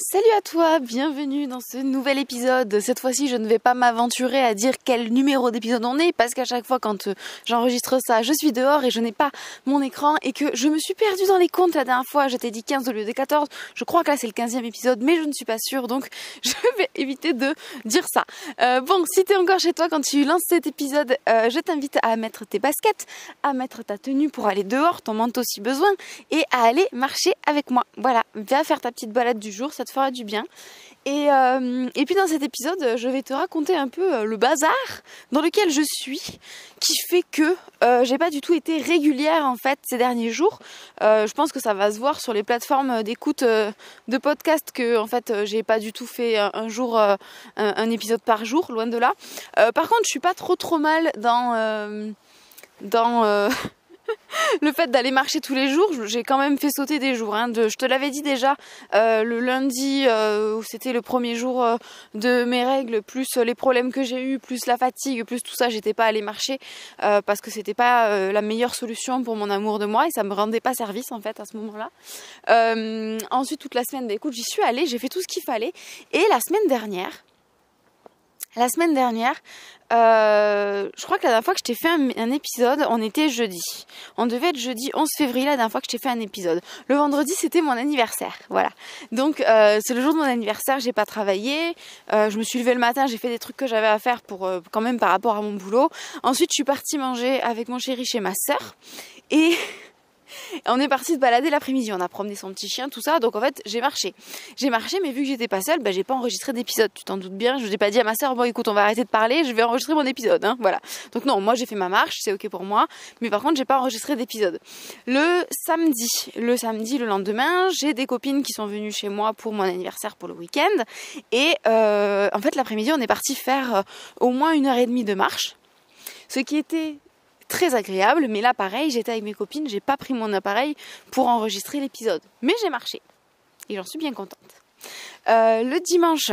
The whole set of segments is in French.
Salut à toi, bienvenue dans ce nouvel épisode. Cette fois-ci, je ne vais pas m'aventurer à dire quel numéro d'épisode on est parce qu'à chaque fois quand euh, j'enregistre ça, je suis dehors et je n'ai pas mon écran et que je me suis perdue dans les comptes la dernière fois. Je t'ai dit 15 au lieu de 14. Je crois que là c'est le 15e épisode, mais je ne suis pas sûre donc je vais éviter de dire ça. Euh, bon, si tu es encore chez toi quand tu lances cet épisode, euh, je t'invite à mettre tes baskets, à mettre ta tenue pour aller dehors, ton manteau si besoin, et à aller marcher avec moi. Voilà, viens faire ta petite balade du jour, fera du bien. Et, euh, et puis dans cet épisode, je vais te raconter un peu euh, le bazar dans lequel je suis, qui fait que euh, j'ai pas du tout été régulière en fait ces derniers jours. je pense que ça va se voir sur les plateformes d'écoute de podcast que en fait j'ai pas du tout fait un, jour un, un, épisode par jour, loin de là. par contre, je suis pas trop trop mal dans dans le fait d'aller marcher tous les jours, j'ai quand même fait sauter des jours. Hein. je te l'avais dit déjà euh, le lundi euh, où c'était le premier jour euh, de mes règles, plus les problèmes que j'ai eu, plus la fatigue, plus tout ça, j'étais pas allée marcher parce que c'était pas la meilleure solution pour mon amour de moi et ça me rendait pas service en fait à ce moment-là. ensuite toute la semaine, bah, écoute, j'y suis allée, j'ai fait tout ce qu'il fallait et la semaine dernière la semaine dernière, euh, je crois que la dernière fois que je t'ai fait un, épisode, on était jeudi. On devait être jeudi 11 février la dernière fois que je t'ai fait un épisode. Le vendredi, c'était mon anniversaire. Voilà. Donc, euh, c'est le jour de mon anniversaire, j'ai pas travaillé. Euh, je me suis levée le matin, j'ai fait des trucs que j'avais à faire pour quand même par rapport à mon boulot. Ensuite, je suis partie manger avec mon chéri chez ma sœur. Et on est parti se balader l'après-midi. On a promené son petit chien, tout ça. Donc en fait, j'ai marché. J'ai marché, mais vu que j'étais pas seule, bah, j'ai pas enregistré d'épisode. Tu t'en doutes bien. Je n'ai pas dit à ma soeur, bon écoute, on va arrêter de parler, je vais enregistrer mon épisode. Hein, voilà. Donc non, moi j'ai fait ma marche, c'est ok pour moi. Mais par contre, j'ai pas enregistré d'épisode. Le samedi, le samedi, le lendemain, j'ai des copines qui sont venues chez moi pour mon anniversaire pour le week-end. Et euh, en fait, l'après-midi, on est parti faire euh, au moins une heure et demie de marche. Ce qui était très agréable. Mais là, pareil, j'étais avec mes copines, j'ai pas pris mon appareil pour enregistrer l'épisode. Mais j'ai marché. Et j'en suis bien contente. Euh, le dimanche.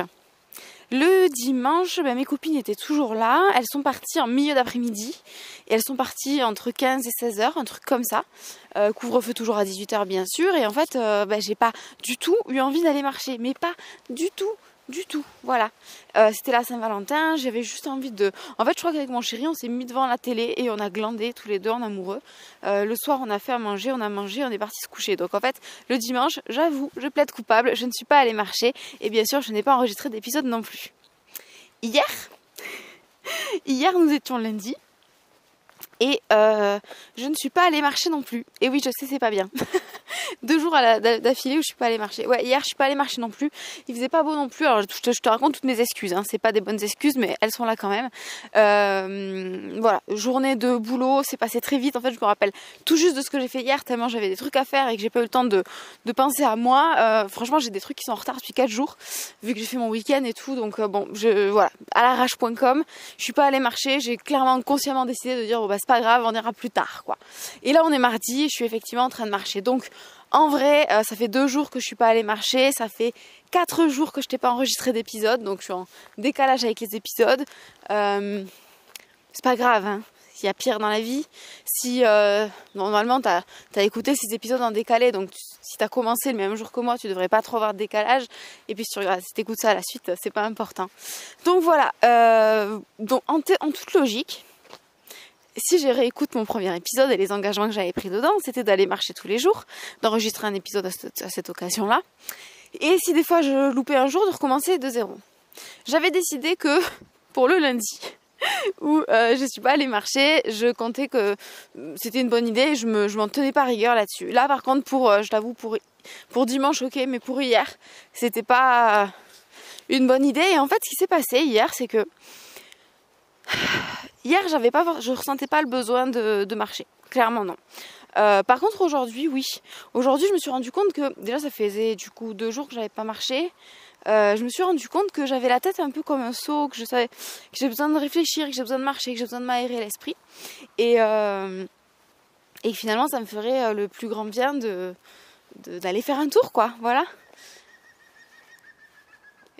Le dimanche, ben, mes copines étaient toujours là. Elles sont parties en milieu d'après-midi. Et elles sont parties entre 15 et 16 heures, un truc comme ça. Euh, couvre-feu toujours à 18 heures, bien sûr. Et en fait, euh, ben, j'ai pas du tout eu envie d'aller marcher. Mais pas du tout du tout. Voilà. Euh, c'était la Saint-Valentin, j'avais juste envie de. En fait, je crois qu'avec mon chéri, on s'est mis devant la télé et on a glandé tous les deux en amoureux. Euh, le soir, on a fait à manger, on a mangé, on est parti se coucher. Donc en fait, le dimanche, j'avoue, je plaide coupable, je ne suis pas allée marcher et bien sûr, je n'ai pas enregistré d'épisode non plus. Hier, hier, nous étions lundi. Et euh, je ne suis pas allée marcher non plus. Et oui, je sais, c'est pas bien. Deux jours d'affilée où je suis pas allée marcher. Ouais, hier, je suis pas allée marcher non plus. Il faisait pas beau non plus. Alors, je te, raconte toutes mes excuses. Hein. C'est pas des bonnes excuses, mais elles sont là quand même. Euh, voilà, journée de boulot, c'est passé très vite. En fait, je me rappelle tout juste de ce que j'ai fait hier, tellement j'avais des trucs à faire et que j'ai pas eu le temps de, penser à moi. Euh, franchement, j'ai des trucs qui sont en retard depuis 4 jours, vu que j'ai fait mon week-end et tout. Donc, euh, bon, je, voilà, à l'arrache.com. Je suis pas allée marcher. J'ai clairement, consciemment décidé de dire, bon, bah, pas grave, on ira plus tard, quoi. Et là, on est mardi, je suis effectivement en train de marcher. Donc, en vrai, euh, ça fait deux jours que je suis pas allée marcher, ça fait quatre jours que je t'ai pas enregistré d'épisode, donc je suis en décalage avec les épisodes. Euh, c'est pas grave, hein. Il y a pire dans la vie. Si euh, normalement tu as, écouté ces épisodes en décalé, donc si tu as commencé le même jour que moi, tu devrais pas trop avoir de décalage. Et puis si tu si écoutes ça à la suite, c'est pas important. Donc voilà. donc en toute logique, si je réécoute mon premier épisode et les engagements que j'avais pris dedans, c'était d'aller marcher tous les jours, d'enregistrer un épisode à cette, occasion-là. Et si des fois je loupais un jour, de recommencer de zéro. J'avais décidé que pour le lundi, où euh, je suis pas allée marcher, je comptais que c'était une bonne idée et je me, je m'en tenais pas rigueur là-dessus. Là, par contre, pour, euh, je t'avoue, pour, pour dimanche, ok, mais pour hier, c'était pas une bonne idée. Et en fait, ce qui s'est passé hier, c'est que Hier, j'avais pas, je ressentais pas le besoin de, marcher. Clairement, non. Euh, par contre, aujourd'hui, oui. Aujourd'hui, je me suis rendu compte que déjà, ça faisait du coup deux jours que j'avais pas marché. Euh, je me suis rendu compte que j'avais la tête un peu comme un seau, que je j'ai besoin de réfléchir, que j'ai besoin de marcher, que j'ai besoin de m'aérer l'esprit, et euh, finalement, ça me ferait le plus grand bien d'aller faire un tour, quoi. Voilà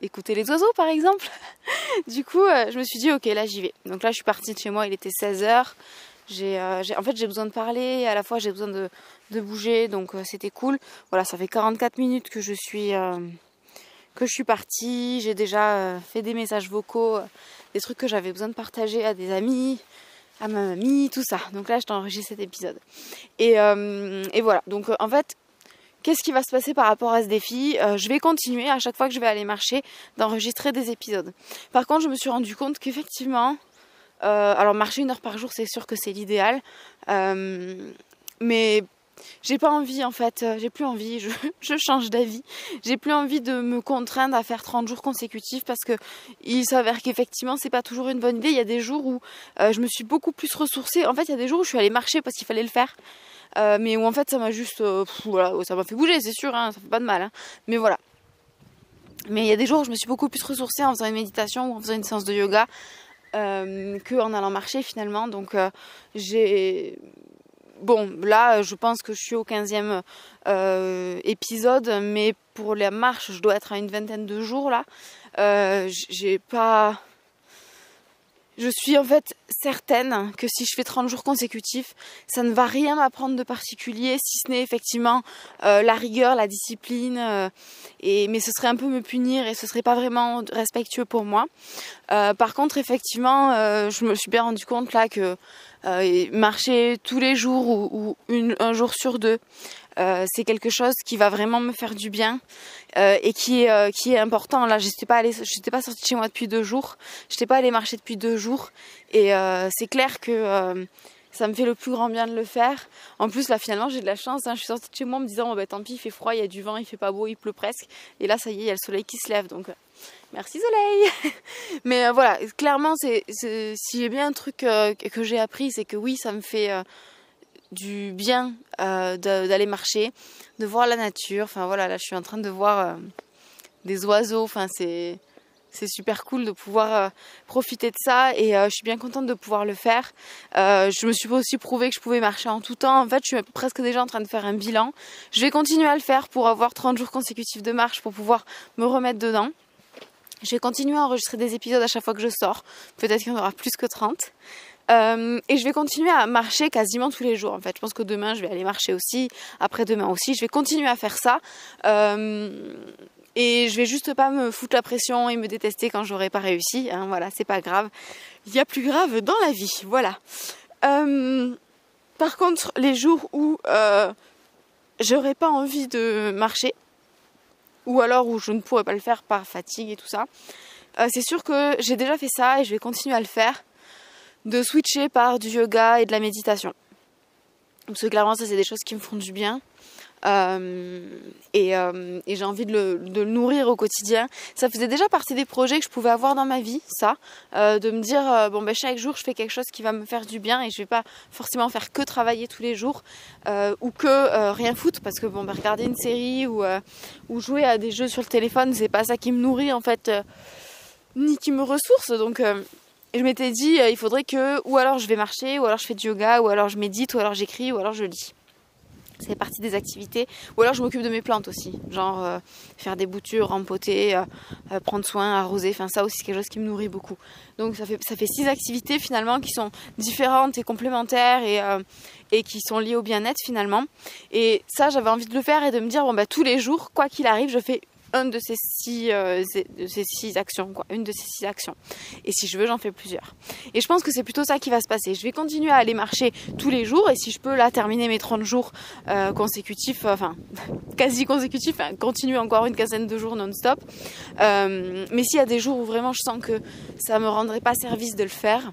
écouter les oiseaux par exemple. du coup, euh, je me suis dit ok, là j'y vais. Donc là, je suis partie de chez moi, il était 16h. Euh, en fait, j'ai besoin de parler, à la fois j'ai besoin de, bouger, donc euh, c'était cool. Voilà, ça fait 44 minutes que je suis, que je suis partie, j'ai déjà fait des messages vocaux, des trucs que j'avais besoin de partager à des amis, à ma mamie, tout ça. Donc là, je t'enregistre cet épisode. Et voilà. Donc en fait, Qu'est-ce qui va se passer par rapport à ce défi euh, Je vais continuer à chaque fois que je vais aller marcher d'enregistrer des épisodes. Par contre, je me suis rendu compte qu'effectivement, euh, alors marcher une heure par jour, c'est sûr que c'est l'idéal, euh, mais j'ai pas envie en fait, j'ai plus envie, je, change d'avis. J'ai plus envie de me contraindre à faire 30 jours consécutifs parce que il s'avère qu'effectivement c'est pas toujours une bonne idée. Il y a des jours où je me suis beaucoup plus ressourcée. En fait, il y a des jours où je suis allée marcher parce qu'il fallait le faire. Euh, mais où en fait ça m'a juste euh, voilà ça m'a fait bouger c'est sûr hein, ça fait pas de mal hein. mais voilà mais il y a des jours où je me suis beaucoup plus ressourcée en faisant une méditation ou en faisant une séance de yoga euh, que en allant marcher finalement donc j'ai bon là je pense que je suis au 15e épisode mais pour la marche je dois être à une vingtaine de jours là. J'ai pas je suis en fait certaine que si je fais 30 jours consécutifs, ça ne va rien m'apprendre de particulier, si ce n'est effectivement euh, la rigueur, la discipline, euh, et, mais ce serait un peu me punir et ce serait pas vraiment respectueux pour moi. Euh, par contre, effectivement, je me suis bien rendu compte là que marcher tous les jours ou, un jour sur deux, euh, c'est quelque chose qui va vraiment me faire du bien euh, et qui est, euh, qui est important. Là, je n'étais pas allée, pas sortie chez moi depuis deux jours. Je n'étais pas allée marcher depuis deux jours et c'est clair que ça me fait le plus grand bien de le faire. En plus, là, finalement, j'ai de la chance. Hein. Je suis sortie de chez moi en me disant, oh, bah, tant pil, il fait froid, il y a du vent, il fait pas beau, il pleut presque. Et là, ça y est, il y a le soleil qui se lève. Donc, merci soleil. Mais voilà, clairement, c'est, y a bien un truc que j'ai appris, c'est que oui, ça me fait du bien euh, d'aller marcher, de voir la nature. Enfin voilà, là je suis en train de voir euh, des oiseaux. Enfin c'est super cool de pouvoir euh, profiter de ça et je suis bien contente de pouvoir le faire. je me suis aussi prouvé que je pouvais marcher en tout temps. En fait, je suis presque déjà en train de faire un bilan. Je vais continuer à le faire pour avoir 30 jours consécutifs de marche pour pouvoir me remettre dedans. Je vais continuer à enregistrer des épisodes à chaque fois que je sors. Peut-être qu'il y en aura plus que 30. Euh, et je vais continuer à marcher quasiment tous les jours. En fait, je pense que demain je vais aller marcher aussi, après demain aussi. Je vais continuer à faire ça. Euh, et je vais juste pas me foutre la pression et me détester quand j'aurai pas réussi. Hein, voilà, c'est pas grave. Il y a plus grave dans la vie. Voilà. Euh, par contre, les jours où j'aurais pas envie de marcher, ou alors où je ne pourrais pas le faire par fatigue et tout ça, c'est sûr que j'ai déjà fait ça et je vais continuer à le faire de switcher par du yoga et de la méditation. Parce que clairement, ça, c'est des choses qui me font du bien. Euh, euh, et, j'ai envie de le, nourrir au quotidien. Ça faisait déjà partie des projets que je pouvais avoir dans ma vie, ça, euh, de me dire bon ben chaque jour je fais quelque chose qui va me faire du bien et je vais pas forcément faire que travailler tous les jours ou que rien foutre parce que bon ben regarder une série ou ou jouer à des jeux sur le téléphone c'est pas ça qui me nourrit en fait ni qui me ressource donc je m'étais dit, euh, il faudrait que, ou alors je vais marcher, ou alors je fais du yoga, ou alors je médite, ou alors j'écris, ou alors je lis. C'est partie des activités. Ou alors je m'occupe de mes plantes aussi. Genre euh, faire des boutures, rempoter, euh, prendre soin, arroser. Enfin ça aussi c'est quelque chose qui me nourrit beaucoup. Donc ça fait, ça fait six activités finalement qui sont différentes et complémentaires et, qui sont liées au bien-être finalement. Et ça j'avais envie de le faire et de me dire bon bah tous les jours, quoi qu'il arrive, je fais une de ces six, euh, de ces six actions. Une de ces six actions. Et si je veux, j'en fais plusieurs. Et je pense que c'est plutôt ça qui va se passer. Je vais continuer à aller marcher tous les jours et si je peux là terminer mes 30 jours euh, consécutifs, euh, enfin quasi consécutifs, hein, continuer encore une quinzaine de jours non-stop. mais s'il y a des jours où vraiment je sens que ça me rendrait pas service de le faire,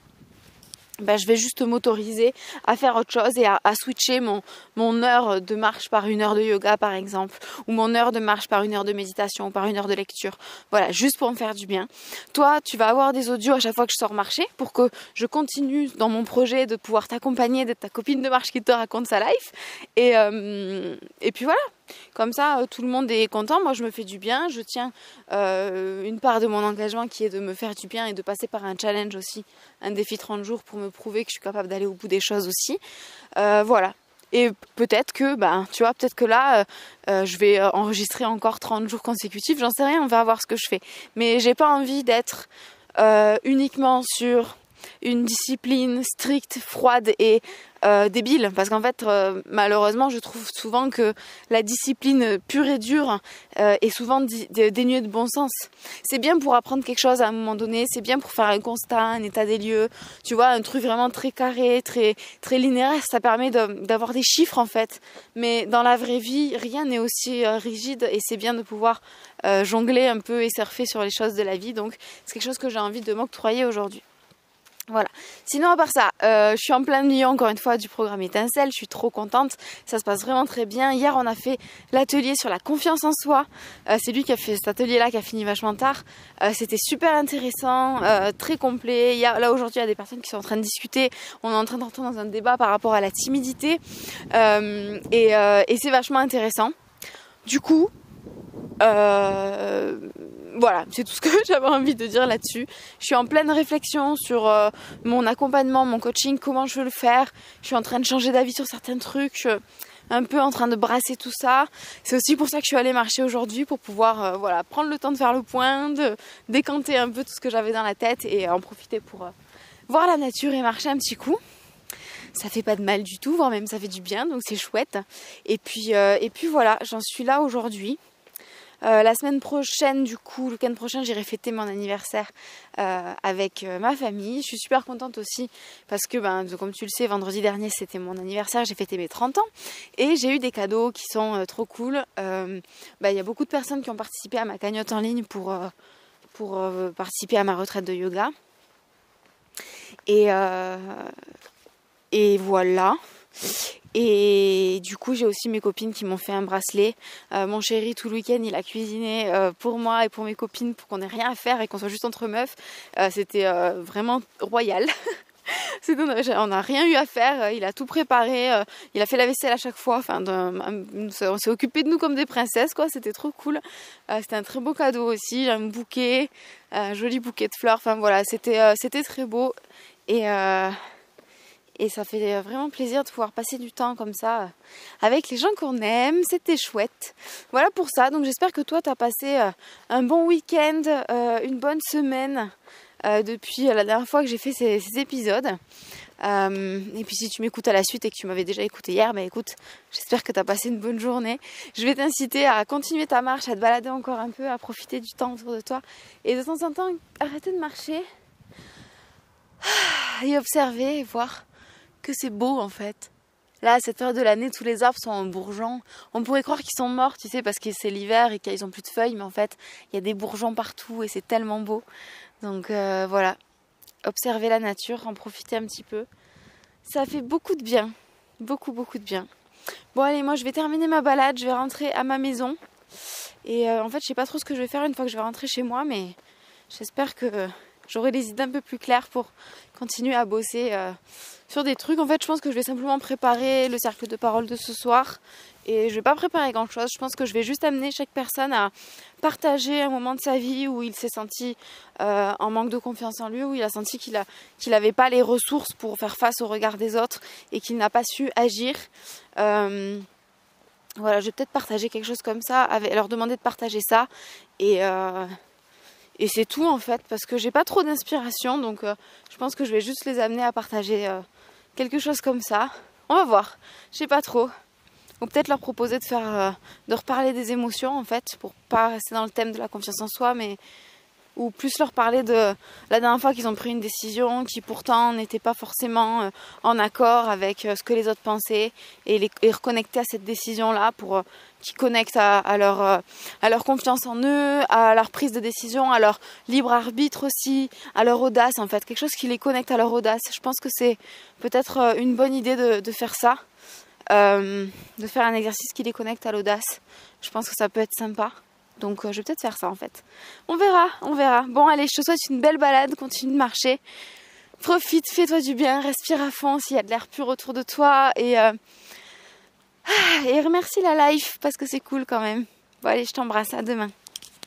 ben, je vais juste m'autoriser à faire autre chose et à, switcher mon, mon heure de marche par une heure de yoga par exemple, ou mon heure de marche par une heure de méditation ou par une heure de lecture. Voilà, juste pour me faire du bien. Toi, tu vas avoir des audios à chaque fois que je sors marcher pour que je continue dans mon projet de pouvoir t'accompagner, d'être ta copine de marche qui te raconte sa life. Et, euh, et puis voilà, comme ça, euh, tout le monde est content. Moi, je me fais du bien. Je tiens euh, une part de mon engagement qui est de me faire du bien et de passer par un challenge aussi, un défi 30 jours pour me prouver que je suis capable d'aller au bout des choses aussi. Euh, voilà. Et peut-être que, ben, tu vois, peut-être que là, je vais enregistrer encore 30 jours consécutifs. J'en sais rien, on va voir ce que je fais. Mais j'ai pas envie d'être uniquement sur une discipline stricte, froide et euh, débile parce qu'en fait euh, malheureusement je trouve souvent que la discipline pure et dure euh, est souvent dénuée de bon sens. C'est bien pour apprendre quelque chose à un moment donné, c'est bien pour faire un constat, un état des lieux, tu vois, un truc vraiment très carré, très très linéaire, ça permet d'avoir des chiffres en fait. Mais dans la vraie vie, rien n'est aussi rigide et c'est bien de pouvoir jongler un peu et surfer sur les choses de la vie. Donc c'est quelque chose que j'ai envie de m'octroyer aujourd'hui. Voilà. Sinon, à part ça, euh, je suis en plein milieu encore une fois du programme Étincelle. Je suis trop contente. Ça se passe vraiment très bien. Hier, on a fait l'atelier sur la confiance en soi. Euh, c'est lui qui a fait cet atelier-là, qui a fini vachement tard. Euh, c'était super intéressant, très complet. Là aujourd'hui, il y a des personnes qui sont en train de discuter. On est en train d'entrer dans un débat par rapport à la timidité, et, c'est vachement intéressant. Du coup, voilà, c'est tout ce que j'avais envie de dire là-dessus. Je suis en pleine réflexion sur euh, mon accompagnement, mon coaching, comment je veux le faire. Je suis en train de changer d'avis sur certains trucs. Je un peu en train de brasser tout ça. C'est aussi pour ça que je suis allée marcher aujourd'hui pour pouvoir euh, voilà, prendre le temps de faire le point, de décanter un peu tout ce que j'avais dans la tête et en profiter pour voir la nature et marcher un petit coup ça fait pas de mal du tout, voire même ça fait du bien, donc c'est chouette. Et puis, et puis voilà, j'en suis là aujourd'hui. Euh, la semaine prochaine, du coup, le week-end prochain, j'irai fêter mon anniversaire euh, avec euh, ma famille. Je suis super contente aussi parce que, ben, comme tu le sais, vendredi dernier, c'était mon anniversaire, j'ai fêté mes 30 ans et j'ai eu des cadeaux qui sont trop cool. Ben, il y a beaucoup de personnes qui ont participé à ma cagnotte en ligne pour, participer à ma retraite de yoga. Et voilà. Et du coup, j'ai aussi mes copines qui m'ont fait un bracelet. Euh, mon chéri, tout le week-end, il a cuisiné euh, pour moi et pour mes copines pour qu'on ait rien à faire et qu'on soit juste entre meufs. Euh, c'était vraiment royal. on n'a rien eu à faire. Il a tout préparé. il a fait la vaisselle à chaque fois. Enfin, on s'est occupé de nous comme des princesses, quoi. C'était trop cool. c'était un très beau cadeau aussi. Un bouquet, un joli bouquet de fleurs. Enfin voilà, c'était très beau. Et ça fait vraiment plaisir de pouvoir passer du temps comme ça euh, avec les gens qu'on aime. C'était chouette. Voilà pour ça. Donc j'espère que toi, tu as passé euh, un bon week-end, euh, une bonne semaine depuis la dernière fois que j'ai fait ces, épisodes. et puis si tu m'écoutes à la suite et que tu m'avais déjà écouté hier, bah écoute, j'espère que tu as passé une bonne journée. Je vais t'inciter à continuer ta marche, à te balader encore un peu, à profiter du temps autour de toi. Et de temps en temps, arrêter de marcher et observer et voir que c'est beau en fait. Là, à cette période de l'année, tous les arbres sont en bourgeons. On pourrait croire qu'ils sont morts, tu sais, parce que c'est l'hiver et qu'ils ont plus de feuilles, mais en fait, il y a des bourgeons partout et c'est tellement beau. Donc euh, voilà, observer la nature, en profiter un petit peu. Ça fait beaucoup de bien, beaucoup, beaucoup de bien. Bon, allez, moi je vais terminer ma balade, je vais rentrer à ma maison. Et euh, en fait, je sais pas trop ce que je vais faire une fois que je vais rentrer chez moi, mais j'espère que j'aurai des idées un peu plus claires pour continuer à bosser euh, sur des trucs. En fait, je pense que je vais simplement préparer le cercle de parole de ce soir. Et je vais pas préparer grand chose. Je pense que je vais juste amener chaque personne à partager un moment de sa vie où il s'est senti euh, en manque de confiance en lui, où il a senti qu'il a qu'il n'avait pas les ressources pour faire face au regard des autres et qu'il n'a pas su agir. Euh, voilà, je vais peut-être partager quelque chose comme ça, leur demander de partager ça et et c'est tout en fait, parce que j'ai pas trop d'inspiration, donc euh, je pense que je vais juste les amener à partager euh, quelque chose comme ça. On va voir, je sais pas trop. Ou peut-être leur proposer de faire, euh, de reparler des émotions en fait, pour pas rester dans le thème de la confiance en soi, mais ou plus leur parler de la dernière fois qu'ils ont pris une décision qui pourtant n'était pas forcément en accord avec ce que les autres pensaient et les reconnecter à cette décision là pour qui connectent à, leur, euh, à leur confiance en eux, à leur prise de décision, à leur libre arbitre aussi, à leur audace en fait, quelque chose qui les connecte à leur audace. Je pense que c'est peut-être euh, une bonne idée de, faire ça, euh, de faire un exercice qui les connecte à l'audace. Je pense que ça peut être sympa. Donc je vais peut-être faire ça en fait. On verra, on verra. Bon allez, je te souhaite une belle balade, continue de marcher. Profite, fais-toi du bien, respire à fond s'il y a de l'air pur autour de toi et ah, et remercie la life parce que c'est cool quand même. Bon allez, je t'embrasse, à demain.